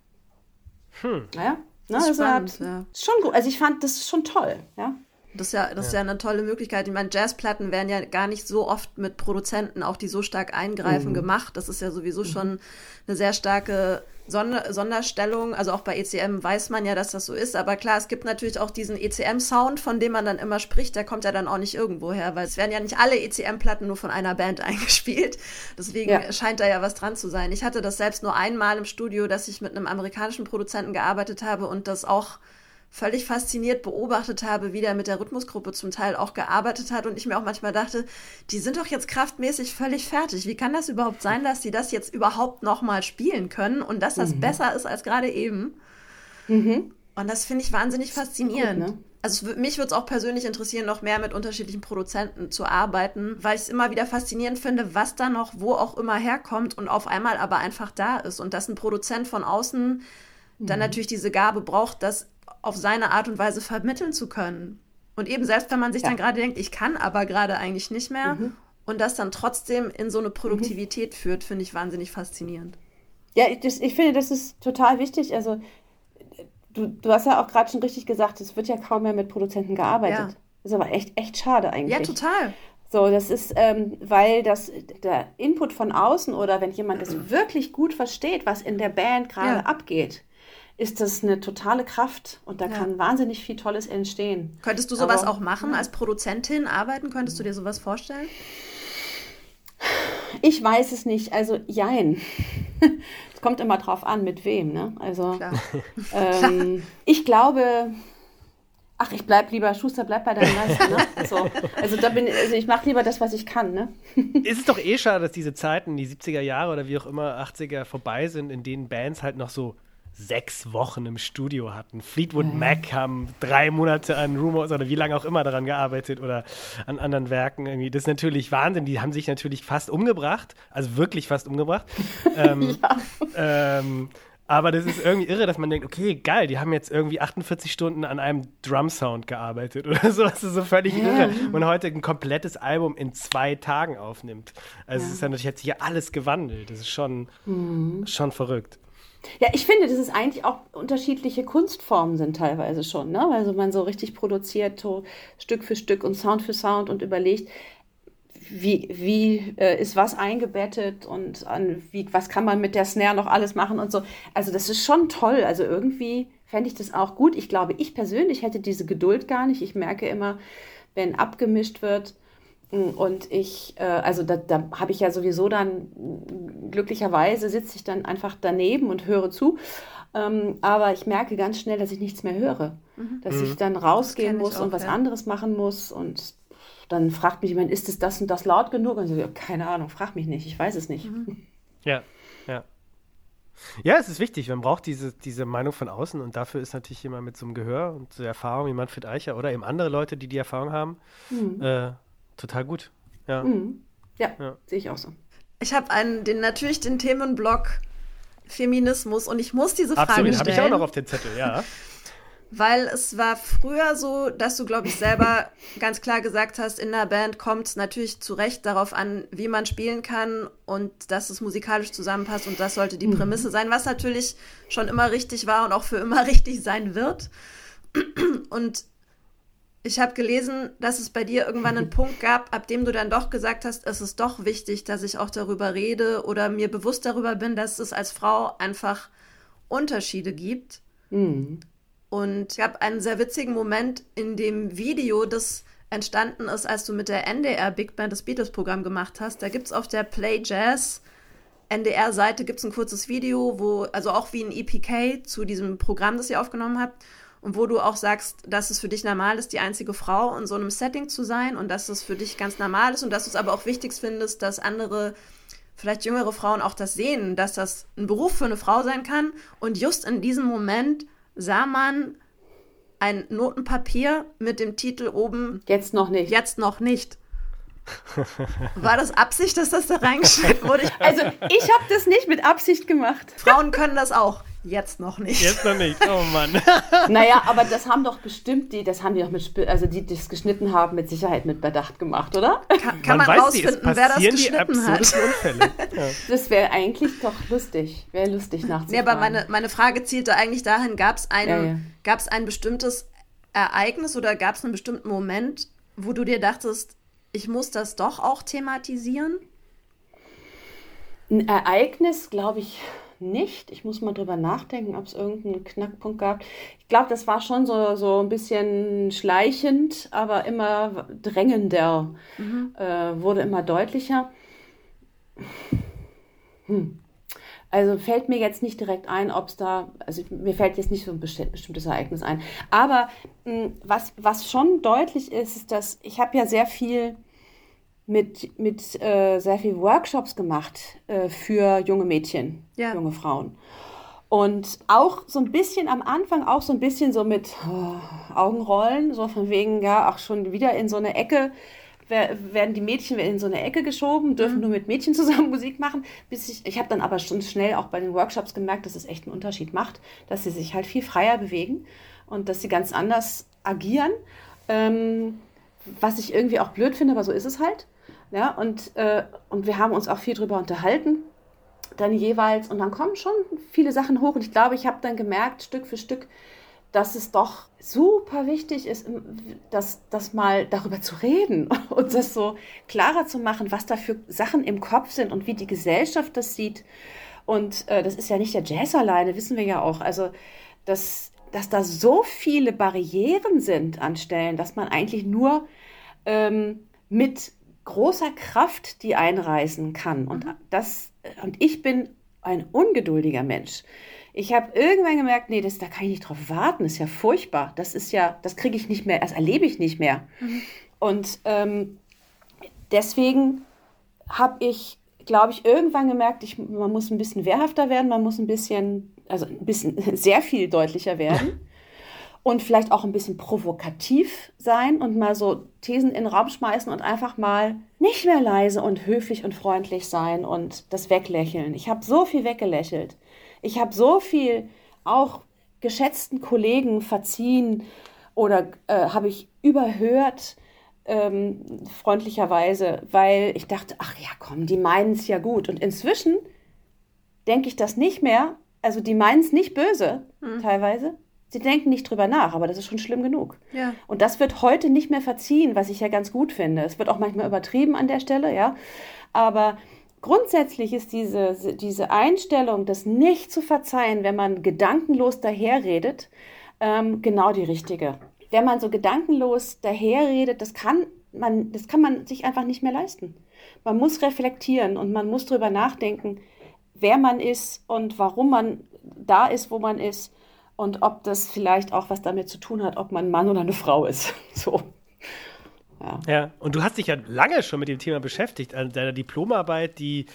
Hm. Naja, ne? das ist also spannend, hat, ja. schon gut. Also ich fand das schon toll. Ja. Das ist ja, das ist ja eine tolle Möglichkeit. Ich meine, Jazzplatten werden ja gar nicht so oft mit Produzenten, auch die so stark eingreifen, mhm. gemacht. Das ist ja sowieso mhm. schon eine sehr starke Sonder Sonderstellung. Also auch bei ECM weiß man ja, dass das so ist. Aber klar, es gibt natürlich auch diesen ECM-Sound, von dem man dann immer spricht. Der kommt ja dann auch nicht irgendwo her, weil es werden ja nicht alle ECM-Platten nur von einer Band eingespielt. Deswegen ja. scheint da ja was dran zu sein. Ich hatte das selbst nur einmal im Studio, dass ich mit einem amerikanischen Produzenten gearbeitet habe und das auch völlig fasziniert beobachtet habe, wie der mit der Rhythmusgruppe zum Teil auch gearbeitet hat und ich mir auch manchmal dachte, die sind doch jetzt kraftmäßig völlig fertig. Wie kann das überhaupt sein, dass die das jetzt überhaupt nochmal spielen können und dass das mhm. besser ist als gerade eben? Mhm. Und das finde ich wahnsinnig faszinierend. Gut, ne? Also mich würde es auch persönlich interessieren, noch mehr mit unterschiedlichen Produzenten zu arbeiten, weil ich es immer wieder faszinierend finde, was da noch wo auch immer herkommt und auf einmal aber einfach da ist. Und dass ein Produzent von außen dann mhm. natürlich diese Gabe braucht, das auf seine Art und Weise vermitteln zu können. Und eben selbst wenn man sich ja. dann gerade denkt, ich kann aber gerade eigentlich nicht mehr mhm. und das dann trotzdem in so eine Produktivität mhm. führt, finde ich wahnsinnig faszinierend. Ja, ich, ich finde, das ist total wichtig. Also du, du hast ja auch gerade schon richtig gesagt, es wird ja kaum mehr mit Produzenten gearbeitet. Ja. Ist aber echt, echt schade eigentlich. Ja, total. So, das ist, ähm, weil das der Input von außen oder wenn jemand das wirklich gut versteht, was in der Band gerade ja. abgeht, ist das eine totale Kraft und da ja. kann wahnsinnig viel Tolles entstehen. Könntest du sowas Aber, auch machen, als Produzentin arbeiten? Könntest du dir sowas vorstellen? Ich weiß es nicht. Also, jein. Es kommt immer drauf an, mit wem. Ne? Also, ähm, ich glaube, ach, ich bleib lieber, Schuster, bleib bei deinem Leisten. Ne? So. Also, da bin, also ich mache lieber das, was ich kann. Ne? Ist es doch eh schade, dass diese Zeiten, die 70er Jahre oder wie auch immer, 80er vorbei sind, in denen Bands halt noch so sechs Wochen im Studio hatten. Fleetwood mhm. Mac haben drei Monate an Rumors oder wie lange auch immer daran gearbeitet oder an anderen Werken irgendwie. Das ist natürlich Wahnsinn. Die haben sich natürlich fast umgebracht, also wirklich fast umgebracht. ähm, ja. ähm, aber das ist irgendwie irre, dass man denkt, okay, geil, die haben jetzt irgendwie 48 Stunden an einem Drum-Sound gearbeitet oder so. Das ist so völlig ja. irre. Und heute ein komplettes Album in zwei Tagen aufnimmt. Also ja. es ist ja natürlich jetzt hier alles gewandelt. Das ist schon, mhm. schon verrückt. Ja, ich finde, dass es eigentlich auch unterschiedliche Kunstformen sind teilweise schon, ne? Also man so richtig produziert, so Stück für Stück und Sound für Sound und überlegt, wie, wie äh, ist was eingebettet und an wie, was kann man mit der Snare noch alles machen und so. Also das ist schon toll. Also irgendwie fände ich das auch gut. Ich glaube, ich persönlich hätte diese Geduld gar nicht. Ich merke immer, wenn abgemischt wird, und ich, äh, also da, da habe ich ja sowieso dann, glücklicherweise sitze ich dann einfach daneben und höre zu. Ähm, aber ich merke ganz schnell, dass ich nichts mehr höre. Mhm. Dass mhm. ich dann rausgehen muss auch, und was ja. anderes machen muss. Und dann fragt mich jemand, ist es das und das laut genug? Und ich so, keine Ahnung, frag mich nicht, ich weiß es nicht. Mhm. Ja, ja. Ja, es ist wichtig. Man braucht diese, diese Meinung von außen und dafür ist natürlich jemand mit so einem Gehör und so Erfahrung wie Manfred Eicher oder eben andere Leute, die die Erfahrung haben, mhm. äh, total gut. Ja, mhm. ja, ja. sehe ich auch so. Ich habe einen, den, natürlich den Themenblock Feminismus und ich muss diese Frage Absolut, habe ich auch noch auf den Zettel, ja. Weil es war früher so, dass du, glaube ich, selber ganz klar gesagt hast, in der Band kommt es natürlich zu Recht darauf an, wie man spielen kann und dass es musikalisch zusammenpasst und das sollte die mhm. Prämisse sein, was natürlich schon immer richtig war und auch für immer richtig sein wird. Und ich habe gelesen, dass es bei dir irgendwann einen Punkt gab, ab dem du dann doch gesagt hast, es ist doch wichtig, dass ich auch darüber rede oder mir bewusst darüber bin, dass es als Frau einfach Unterschiede gibt. Mhm. Und es gab einen sehr witzigen Moment in dem Video, das entstanden ist, als du mit der NDR Big Band das Beatles-Programm gemacht hast. Da gibt es auf der Play Jazz NDR-Seite gibt's ein kurzes Video, wo, also auch wie ein EPK zu diesem Programm, das ihr aufgenommen habt, und wo du auch sagst, dass es für dich normal ist, die einzige Frau in so einem Setting zu sein und dass es für dich ganz normal ist und dass du es aber auch wichtig findest, dass andere, vielleicht jüngere Frauen auch das sehen, dass das ein Beruf für eine Frau sein kann. Und just in diesem Moment sah man ein Notenpapier mit dem Titel oben. Jetzt noch nicht. Jetzt noch nicht. War das Absicht, dass das da reingeschrieben wurde? Also ich habe das nicht mit Absicht gemacht. Frauen können das auch. Jetzt noch nicht. Jetzt noch nicht, oh Mann. naja, aber das haben doch bestimmt die, das haben die doch mit, also die, die das geschnitten haben, mit Sicherheit mit Bedacht gemacht, oder? Kann, kann man, man rausfinden, wer das geschnitten hat. Unfälle. Ja. Das wäre eigentlich doch lustig, wäre lustig nachzufragen. Nee, aber meine, meine Frage zielte eigentlich dahin, gab es ein, ja, ja. ein bestimmtes Ereignis oder gab es einen bestimmten Moment, wo du dir dachtest, ich muss das doch auch thematisieren? Ein Ereignis, glaube ich, nicht. Ich muss mal drüber nachdenken, ob es irgendeinen Knackpunkt gab. Ich glaube, das war schon so, so ein bisschen schleichend, aber immer drängender, mhm. äh, wurde immer deutlicher. Hm. Also fällt mir jetzt nicht direkt ein, ob es da, also mir fällt jetzt nicht so ein bestimmtes Ereignis ein. Aber mh, hm, was, was schon deutlich ist, ist, dass ich habe ja sehr viel mit, mit äh, sehr viel Workshops gemacht äh, für junge Mädchen, ja. junge Frauen. Und auch so ein bisschen am Anfang, auch so ein bisschen so mit oh, Augenrollen, so von wegen, ja, auch schon wieder in so eine Ecke, werden die Mädchen in so eine Ecke geschoben, dürfen mhm. nur mit Mädchen zusammen Musik machen. Bis ich ich habe dann aber schon schnell auch bei den Workshops gemerkt, dass es echt einen Unterschied macht, dass sie sich halt viel freier bewegen und dass sie ganz anders agieren. Ähm, was ich irgendwie auch blöd finde, aber so ist es halt. Ja, und, äh, und wir haben uns auch viel drüber unterhalten, dann jeweils. Und dann kommen schon viele Sachen hoch. Und ich glaube, ich habe dann gemerkt, Stück für Stück, dass es doch super wichtig ist, das, das mal darüber zu reden und das so klarer zu machen, was da für Sachen im Kopf sind und wie die Gesellschaft das sieht. Und äh, das ist ja nicht der Jazz alleine, wissen wir ja auch. Also, dass, dass da so viele Barrieren sind an Stellen, dass man eigentlich nur ähm, mit großer Kraft die einreißen kann. Und, mhm. das, und ich bin ein ungeduldiger Mensch. Ich habe irgendwann gemerkt, nee, das, da kann ich nicht drauf warten, das ist ja furchtbar. Das ist ja, das kriege ich nicht mehr, das erlebe ich nicht mehr. Mhm. Und ähm, deswegen habe ich, glaube ich, irgendwann gemerkt, ich, man muss ein bisschen wehrhafter werden, man muss ein bisschen, also ein bisschen sehr viel deutlicher werden. und vielleicht auch ein bisschen provokativ sein und mal so Thesen in den Raum schmeißen und einfach mal nicht mehr leise und höflich und freundlich sein und das weglächeln. Ich habe so viel weggelächelt. Ich habe so viel auch geschätzten Kollegen verziehen oder äh, habe ich überhört, ähm, freundlicherweise, weil ich dachte, ach ja, komm, die meinen es ja gut. Und inzwischen denke ich das nicht mehr. Also die meinen es nicht böse, hm. teilweise. Sie denken nicht drüber nach, aber das ist schon schlimm genug. Ja. Und das wird heute nicht mehr verziehen, was ich ja ganz gut finde. Es wird auch manchmal übertrieben an der Stelle, ja. Aber grundsätzlich ist diese, diese Einstellung, das nicht zu verzeihen, wenn man gedankenlos daherredet, ähm, genau die richtige. Wenn man so gedankenlos daherredet, das kann man, das kann man sich einfach nicht mehr leisten. Man muss reflektieren und man muss darüber nachdenken, wer man ist und warum man da ist, wo man ist und ob das vielleicht auch was damit zu tun hat, ob man ein Mann oder eine Frau ist. So. Ja. ja, und du hast dich ja lange schon mit dem Thema beschäftigt. An deiner Diplomarbeit, die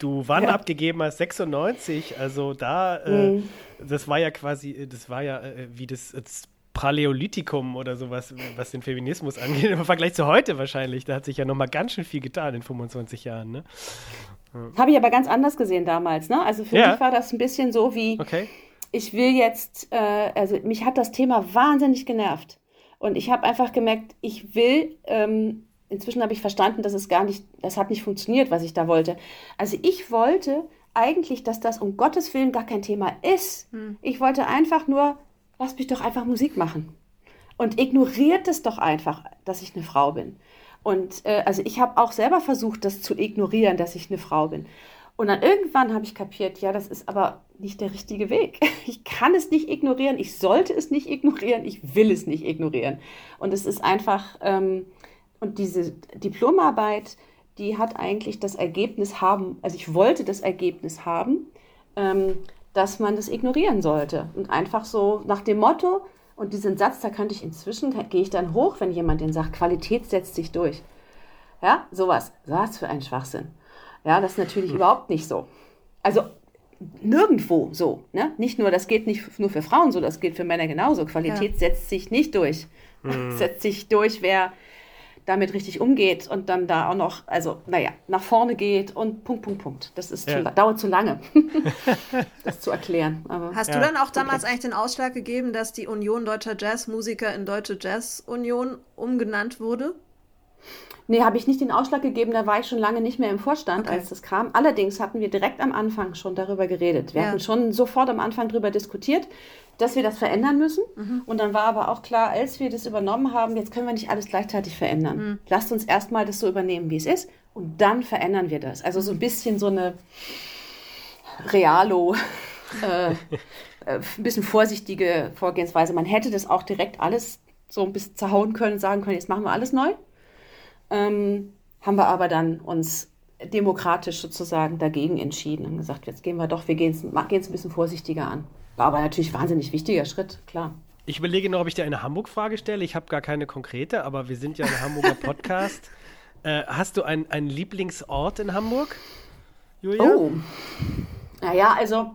du wann ja. abgegeben hast? 96. Also da, äh, mhm. äh, das war ja quasi, das war ja äh, wie das, das Paläolithikum oder sowas, was den Feminismus angeht, im Vergleich zu heute wahrscheinlich. Da hat sich ja noch mal ganz schön viel getan in 25 Jahren. Ne? Ja. Habe ich aber ganz anders gesehen damals. Ne? Also für mich war das ein bisschen so wie, okay. ich will jetzt, äh, also mich hat das Thema wahnsinnig genervt. Und ich habe einfach gemerkt, ich will, ähm, inzwischen habe ich verstanden, dass es gar nicht, das hat nicht funktioniert, was ich da wollte. Also ich wollte eigentlich, dass das um Gottes Willen gar kein Thema ist. Hm. Ich wollte einfach nur, lass mich doch einfach Musik machen. Und ignoriert es doch einfach, dass ich eine Frau bin. Und äh, also ich habe auch selber versucht, das zu ignorieren, dass ich eine Frau bin. Und dann irgendwann habe ich kapiert, ja, das ist aber nicht der richtige Weg. Ich kann es nicht ignorieren, ich sollte es nicht ignorieren, ich will es nicht ignorieren. Und es ist einfach, ähm, und diese Diplomarbeit, die hat eigentlich das Ergebnis haben, also ich wollte das Ergebnis haben, ähm, dass man das ignorieren sollte. Und einfach so nach dem Motto, und diesen Satz, da könnte ich inzwischen, gehe ich dann hoch, wenn jemand den sagt, Qualität setzt sich durch. Ja, sowas. Was für ein Schwachsinn. Ja, das ist natürlich hm. überhaupt nicht so. Also nirgendwo so. Ne? Nicht nur, das geht nicht nur für Frauen so, das geht für Männer genauso. Qualität ja. setzt sich nicht durch. Mhm. Setzt sich durch, wer damit richtig umgeht und dann da auch noch, also naja, nach vorne geht und Punkt, Punkt, Punkt. Das ist ja. zu, dauert zu lange, das zu erklären. Aber, Hast ja. du dann auch damals okay. eigentlich den Ausschlag gegeben, dass die Union Deutscher Jazzmusiker in Deutsche Jazz Union umgenannt wurde? Nee, habe ich nicht den Ausschlag gegeben, da war ich schon lange nicht mehr im Vorstand, okay. als das kam. Allerdings hatten wir direkt am Anfang schon darüber geredet. Wir ja. hatten schon sofort am Anfang darüber diskutiert, dass wir das verändern müssen. Mhm. Und dann war aber auch klar, als wir das übernommen haben, jetzt können wir nicht alles gleichzeitig verändern. Mhm. Lasst uns erstmal das so übernehmen, wie es ist, und dann verändern wir das. Also so ein bisschen so eine Realo. Äh, äh, ein bisschen vorsichtige Vorgehensweise. Man hätte das auch direkt alles so ein bisschen zerhauen können, sagen können, jetzt machen wir alles neu. Ähm, haben wir aber dann uns demokratisch sozusagen dagegen entschieden und gesagt, jetzt gehen wir doch, wir gehen es ein bisschen vorsichtiger an. War aber natürlich ein wahnsinnig wichtiger Schritt, klar. Ich überlege noch, ob ich dir eine Hamburg-Frage stelle. Ich habe gar keine konkrete, aber wir sind ja ein Hamburger Podcast. äh, hast du einen, einen Lieblingsort in Hamburg, Julia? Oh, naja, also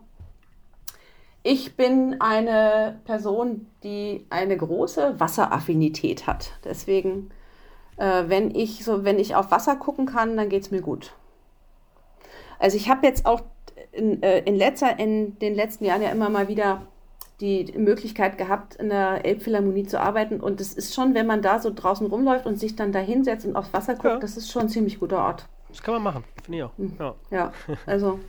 ich bin eine Person, die eine große Wasseraffinität hat. Deswegen äh, wenn ich so, wenn ich auf Wasser gucken kann, dann geht es mir gut. Also ich habe jetzt auch in, äh, in, letzter, in den letzten Jahren ja immer mal wieder die Möglichkeit gehabt, in der Elbphilharmonie zu arbeiten. Und es ist schon, wenn man da so draußen rumläuft und sich dann da hinsetzt und aufs Wasser guckt, ja. das ist schon ein ziemlich guter Ort. Das kann man machen, finde ich auch. Hm. Ja, ja also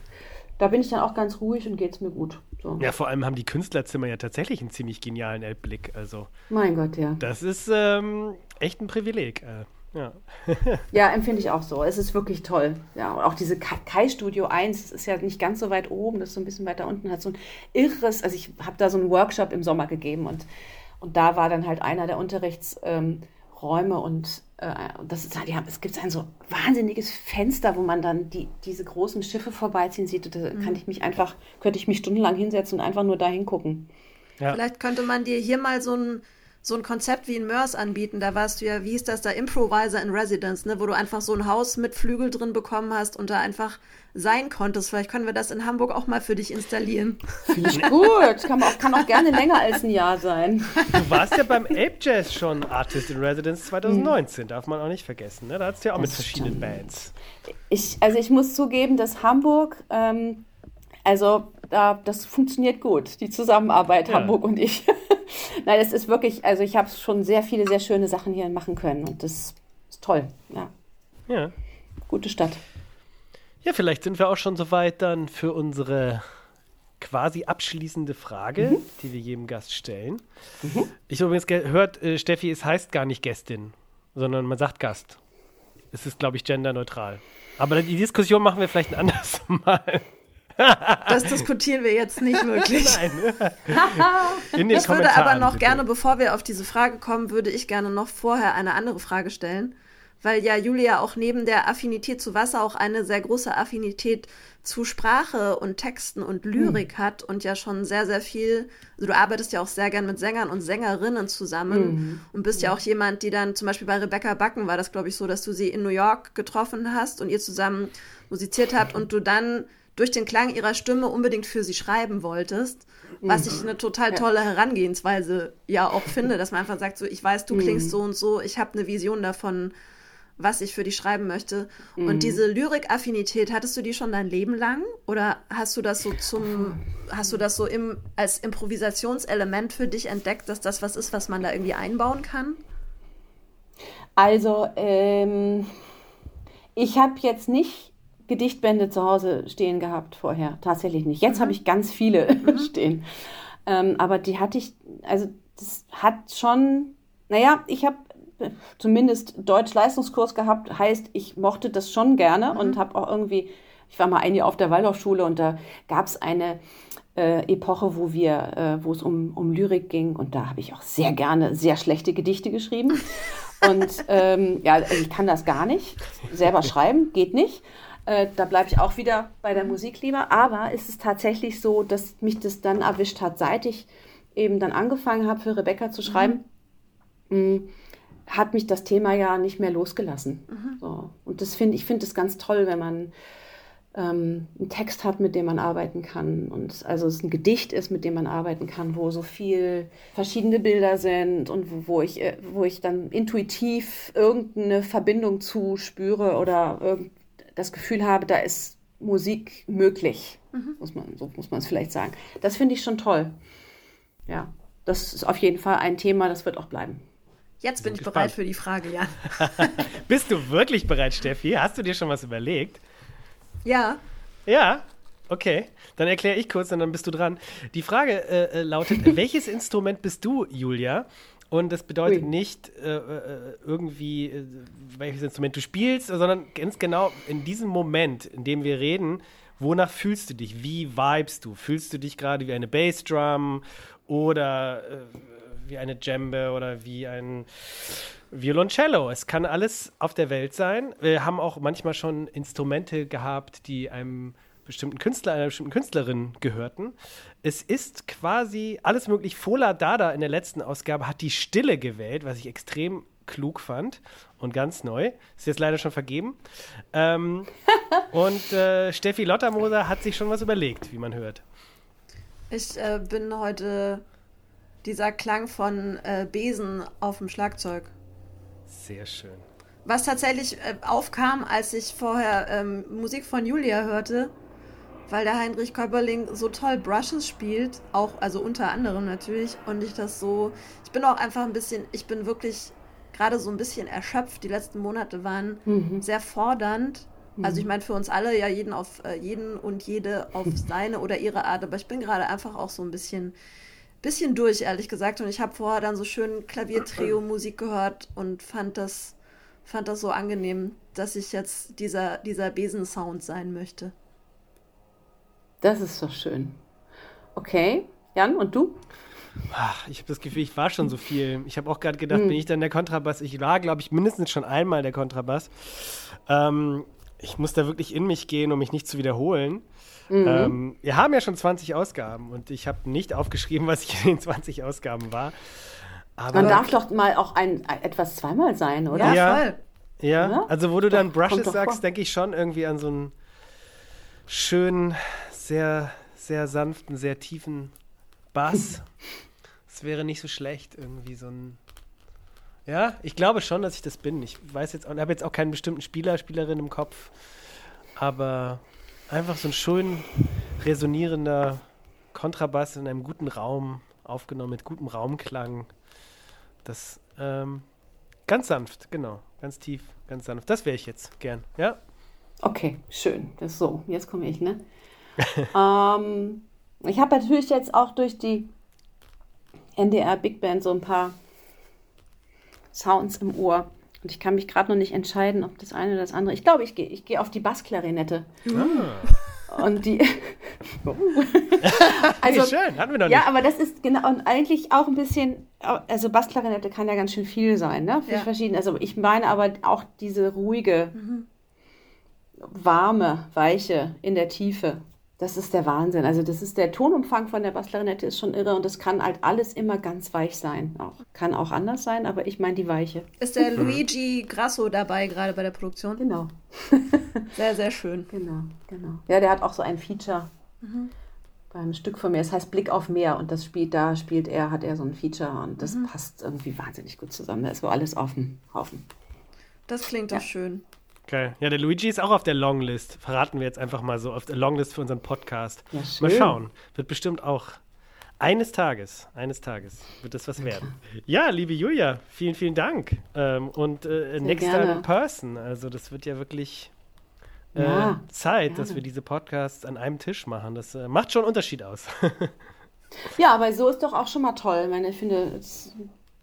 da bin ich dann auch ganz ruhig und geht es mir gut. So. Ja, vor allem haben die Künstlerzimmer ja tatsächlich einen ziemlich genialen Elbblick. Also, mein Gott, ja. Das ist ähm, echt ein Privileg. Äh. Ja. ja, empfinde ich auch so. Es ist wirklich toll. Ja, und auch diese Kai Studio 1, das ist ja nicht ganz so weit oben, das ist so ein bisschen weiter unten, hat so ein irres, also ich habe da so einen Workshop im Sommer gegeben und, und da war dann halt einer der Unterrichtsräume ähm, und äh, das ist, die haben, es gibt ein so wahnsinniges Fenster, wo man dann die, diese großen Schiffe vorbeiziehen sieht. Und da mhm. kann ich mich einfach, könnte ich mich stundenlang hinsetzen und einfach nur da hingucken. Ja. Vielleicht könnte man dir hier mal so ein so ein Konzept wie in Mörs anbieten. Da warst du ja, wie hieß das da, Improviser in Residence, ne? wo du einfach so ein Haus mit Flügel drin bekommen hast und da einfach sein konntest. Vielleicht können wir das in Hamburg auch mal für dich installieren. Finde ich gut. Kann auch, kann auch gerne länger als ein Jahr sein. Du warst ja beim Ape Jazz schon Artist in Residence 2019, darf man auch nicht vergessen. Ne? Da hattest du ja auch das mit verschiedenen stimmt. Bands. Ich, also ich muss zugeben, dass Hamburg, ähm, also das funktioniert gut, die Zusammenarbeit, ja. Hamburg und ich. Nein, es ist wirklich, also ich habe schon sehr viele, sehr schöne Sachen hier machen können und das ist toll. Ja. Ja. Gute Stadt. Ja, vielleicht sind wir auch schon soweit dann für unsere quasi abschließende Frage, mhm. die wir jedem Gast stellen. Mhm. Ich habe übrigens gehört, äh, Steffi, es heißt gar nicht Gästin, sondern man sagt Gast. Es ist, glaube ich, genderneutral. Aber die Diskussion machen wir vielleicht ein anderes Mal. Das diskutieren wir jetzt nicht wirklich. Nein. In den ich würde aber noch bitte. gerne, bevor wir auf diese Frage kommen, würde ich gerne noch vorher eine andere Frage stellen. Weil ja Julia auch neben der Affinität zu Wasser auch eine sehr große Affinität zu Sprache und Texten und Lyrik mhm. hat und ja schon sehr, sehr viel, also du arbeitest ja auch sehr gern mit Sängern und Sängerinnen zusammen mhm. und bist ja auch jemand, die dann zum Beispiel bei Rebecca Backen war das, glaube ich, so, dass du sie in New York getroffen hast und ihr zusammen musiziert habt und du dann durch den Klang ihrer Stimme unbedingt für sie schreiben wolltest. Was ich eine total tolle Herangehensweise ja auch finde, dass man einfach sagt, so ich weiß, du klingst mhm. so und so, ich habe eine Vision davon, was ich für dich schreiben möchte. Mhm. Und diese Lyrikaffinität, hattest du die schon dein Leben lang? Oder hast du das so zum, hast du das so im, als Improvisationselement für dich entdeckt, dass das was ist, was man da irgendwie einbauen kann? Also, ähm, ich habe jetzt nicht Gedichtbände zu Hause stehen gehabt vorher. Tatsächlich nicht. Jetzt mhm. habe ich ganz viele mhm. stehen. Ähm, aber die hatte ich, also das hat schon, naja, ich habe zumindest Deutsch-Leistungskurs gehabt, heißt, ich mochte das schon gerne mhm. und habe auch irgendwie, ich war mal ein Jahr auf der Waldorfschule und da gab es eine äh, Epoche, wo wir, äh, wo es um, um Lyrik ging und da habe ich auch sehr gerne sehr schlechte Gedichte geschrieben. Und ähm, ja, also ich kann das gar nicht. Selber schreiben geht nicht. Äh, da bleibe ich auch wieder bei der Musik lieber. Aber ist es tatsächlich so, dass mich das dann erwischt hat, seit ich eben dann angefangen habe, für Rebecca zu schreiben, mhm. mh, hat mich das Thema ja nicht mehr losgelassen. Mhm. So. Und das finde ich finde es ganz toll, wenn man ähm, einen Text hat, mit dem man arbeiten kann. Und also es ein Gedicht ist, mit dem man arbeiten kann, wo so viel verschiedene Bilder sind und wo, wo ich, äh, wo ich dann intuitiv irgendeine Verbindung zu spüre oder irgend, das Gefühl habe, da ist Musik möglich, mhm. muss man, so muss man es vielleicht sagen. Das finde ich schon toll. Ja, das ist auf jeden Fall ein Thema, das wird auch bleiben. Jetzt bin ich gespannt. bereit für die Frage, Jan. Bist du wirklich bereit, Steffi? Hast du dir schon was überlegt? Ja. Ja, okay. Dann erkläre ich kurz und dann bist du dran. Die Frage äh, äh lautet: Welches Instrument bist du, Julia? Und das bedeutet Ui. nicht äh, äh, irgendwie, äh, welches Instrument du spielst, sondern ganz genau in diesem Moment, in dem wir reden, wonach fühlst du dich? Wie vibest du? Fühlst du dich gerade wie eine Bassdrum oder äh, wie eine Djembe oder wie ein Violoncello? Es kann alles auf der Welt sein. Wir haben auch manchmal schon Instrumente gehabt, die einem bestimmten Künstler, einer bestimmten Künstlerin gehörten. Es ist quasi alles möglich. Fola Dada in der letzten Ausgabe hat die Stille gewählt, was ich extrem klug fand und ganz neu. Ist jetzt leider schon vergeben. Ähm, und äh, Steffi Lottermoser hat sich schon was überlegt, wie man hört. Ich äh, bin heute dieser Klang von äh, Besen auf dem Schlagzeug. Sehr schön. Was tatsächlich äh, aufkam, als ich vorher ähm, Musik von Julia hörte, weil der Heinrich Körperling so toll Brushes spielt, auch, also unter anderem natürlich, und ich das so, ich bin auch einfach ein bisschen, ich bin wirklich gerade so ein bisschen erschöpft. Die letzten Monate waren mhm. sehr fordernd Also ich meine für uns alle ja jeden auf äh, jeden und jede auf seine oder ihre Art, aber ich bin gerade einfach auch so ein bisschen bisschen durch, ehrlich gesagt. Und ich habe vorher dann so schön Klaviertrio-Musik gehört und fand das, fand das so angenehm, dass ich jetzt dieser, dieser Besensound sein möchte. Das ist doch schön. Okay, Jan, und du? Ach, ich habe das Gefühl, ich war schon so viel. Ich habe auch gerade gedacht, hm. bin ich dann der Kontrabass? Ich war, glaube ich, mindestens schon einmal der Kontrabass. Ähm, ich muss da wirklich in mich gehen, um mich nicht zu wiederholen. Mhm. Ähm, wir haben ja schon 20 Ausgaben und ich habe nicht aufgeschrieben, was ich in den 20 Ausgaben war. Aber Man darf doch mal auch ein, etwas zweimal sein, oder? Ja. Ja, ja? also wo du dann Brushes sagst, denke ich schon irgendwie an so einen schönen, sehr, sehr sanften, sehr tiefen Bass. Es wäre nicht so schlecht, irgendwie so ein. Ja, ich glaube schon, dass ich das bin. Ich weiß jetzt, habe jetzt auch keinen bestimmten Spieler, Spielerin im Kopf, aber einfach so ein schön resonierender Kontrabass in einem guten Raum aufgenommen mit gutem Raumklang. Das ähm, ganz sanft, genau, ganz tief, ganz sanft. Das wäre ich jetzt gern, ja. Okay, schön. Das so. Jetzt komme ich, ne? Ähm, ich habe natürlich jetzt auch durch die NDR Big Band so ein paar Sounds im Ohr. Und ich kann mich gerade noch nicht entscheiden, ob das eine oder das andere. Ich glaube, ich gehe ich geh auf die Bassklarinette. Ah. Und die. also, schön, hatten wir noch nicht. Ja, aber das ist genau und eigentlich auch ein bisschen. Also Bassklarinette kann ja ganz schön viel sein, ne? Für ja. verschiedene. Also ich meine aber auch diese ruhige, mhm. warme, weiche in der Tiefe. Das ist der Wahnsinn. Also das ist der Tonumfang von der Bassklarinette ist schon irre und das kann halt alles immer ganz weich sein. Auch. Kann auch anders sein, aber ich meine die Weiche. Ist der Luigi Grasso dabei gerade bei der Produktion? Genau. sehr, sehr schön. Genau, genau. Ja, der hat auch so ein Feature mhm. beim Stück von mir. Das heißt Blick auf Meer und das spielt da, spielt er, hat er so ein Feature und das mhm. passt irgendwie wahnsinnig gut zusammen. Da ist so alles auf dem Haufen. Das klingt ja. doch schön. Geil. Ja, der Luigi ist auch auf der Longlist. Verraten wir jetzt einfach mal so auf der Longlist für unseren Podcast. Ja, mal schauen. Wird bestimmt auch eines Tages, eines Tages wird das was werden. Ja, liebe Julia, vielen, vielen Dank. Ähm, und äh, next time in person. Also das wird ja wirklich äh, ja, Zeit, gerne. dass wir diese Podcasts an einem Tisch machen. Das äh, macht schon einen Unterschied aus. ja, aber so ist doch auch schon mal toll. Ich meine, ich finde es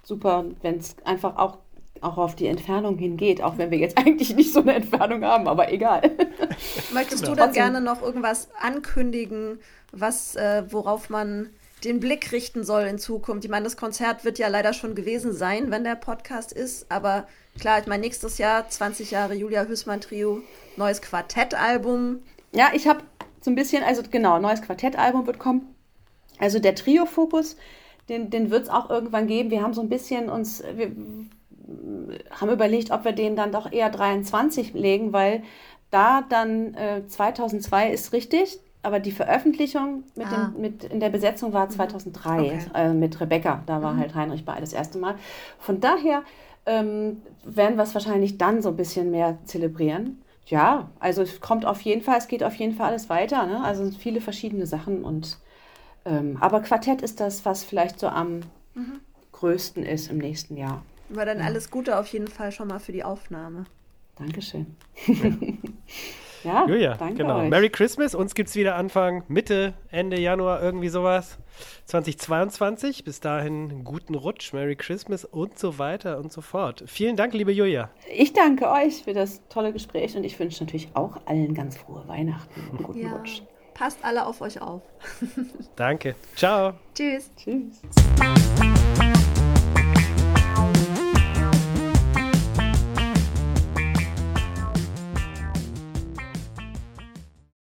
super, wenn es einfach auch auch auf die Entfernung hingeht, auch wenn wir jetzt eigentlich nicht so eine Entfernung haben, aber egal. Möchtest genau. du dann gerne noch irgendwas ankündigen, was, äh, worauf man den Blick richten soll in Zukunft? Ich meine, das Konzert wird ja leider schon gewesen sein, wenn der Podcast ist, aber klar, ich meine, nächstes Jahr 20 Jahre Julia Hüßmann Trio, neues Quartettalbum. Ja, ich habe so ein bisschen, also genau, neues Quartettalbum wird kommen. Also der Trio-Fokus, den, den wird es auch irgendwann geben. Wir haben so ein bisschen uns, wir haben überlegt, ob wir den dann doch eher 23 legen, weil da dann äh, 2002 ist richtig, aber die Veröffentlichung mit, ah. dem, mit in der Besetzung war 2003 mhm. okay. äh, mit Rebecca. Da war mhm. halt Heinrich bei das erste Mal. Von daher ähm, werden wir es wahrscheinlich dann so ein bisschen mehr zelebrieren. Ja, also es kommt auf jeden Fall, es geht auf jeden Fall alles weiter. Ne? Also viele verschiedene Sachen und ähm, aber Quartett ist das, was vielleicht so am mhm. größten ist im nächsten Jahr. Aber dann alles Gute auf jeden Fall schon mal für die Aufnahme. Dankeschön. Ja, ja Julia, danke genau. Euch. Merry Christmas. Uns gibt es wieder Anfang, Mitte, Ende Januar, irgendwie sowas. 2022. Bis dahin guten Rutsch, Merry Christmas und so weiter und so fort. Vielen Dank, liebe Julia. Ich danke euch für das tolle Gespräch und ich wünsche natürlich auch allen ganz frohe Weihnachten und guten ja. Rutsch. Passt alle auf euch auf. danke. Ciao. Tschüss. Tschüss.